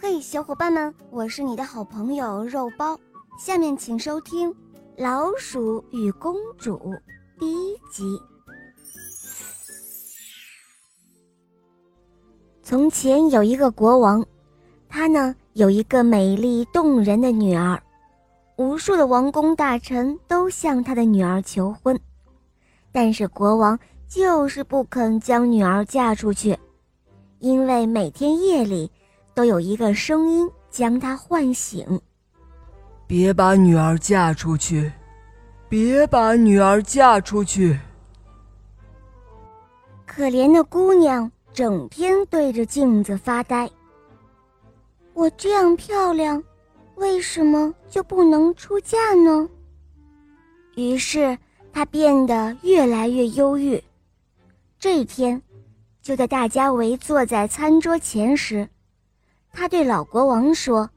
嘿，小伙伴们，我是你的好朋友肉包。下面请收听《老鼠与公主》第一集。从前有一个国王，他呢有一个美丽动人的女儿，无数的王公大臣都向他的女儿求婚，但是国王就是不肯将女儿嫁出去。因为每天夜里，都有一个声音将他唤醒。别把女儿嫁出去，别把女儿嫁出去。可怜的姑娘整天对着镜子发呆。我这样漂亮，为什么就不能出嫁呢？于是她变得越来越忧郁。这一天。就在大家围坐在餐桌前时，他对老国王说：“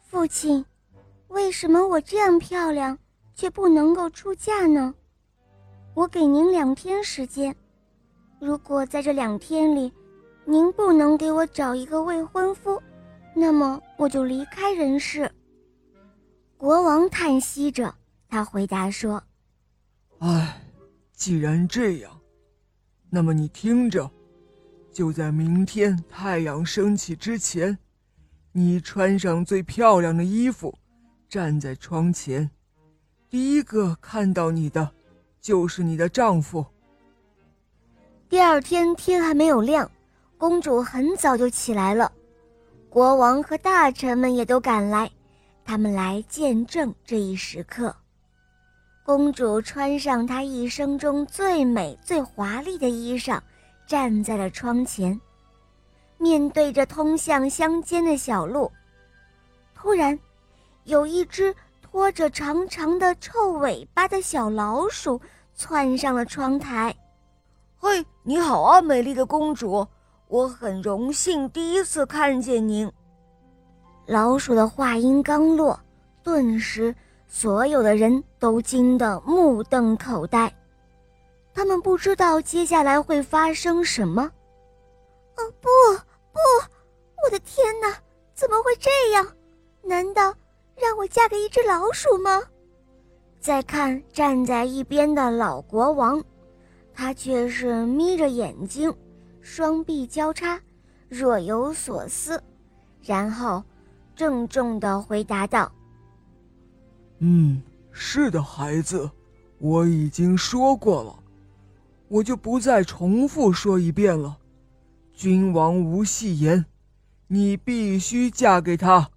父亲，为什么我这样漂亮却不能够出嫁呢？我给您两天时间，如果在这两天里，您不能给我找一个未婚夫，那么我就离开人世。”国王叹息着，他回答说：“唉，既然这样，那么你听着。”就在明天太阳升起之前，你穿上最漂亮的衣服，站在窗前，第一个看到你的，就是你的丈夫。第二天天还没有亮，公主很早就起来了，国王和大臣们也都赶来，他们来见证这一时刻。公主穿上她一生中最美、最华丽的衣裳。站在了窗前，面对着通向乡间的小路。突然，有一只拖着长长的臭尾巴的小老鼠窜上了窗台。“嘿，你好啊，美丽的公主！我很荣幸第一次看见您。”老鼠的话音刚落，顿时所有的人都惊得目瞪口呆。他们不知道接下来会发生什么。哦不不，我的天哪，怎么会这样？难道让我嫁给一只老鼠吗？再看站在一边的老国王，他却是眯着眼睛，双臂交叉，若有所思，然后郑重地回答道：“嗯，是的，孩子，我已经说过了。”我就不再重复说一遍了。君王无戏言，你必须嫁给他。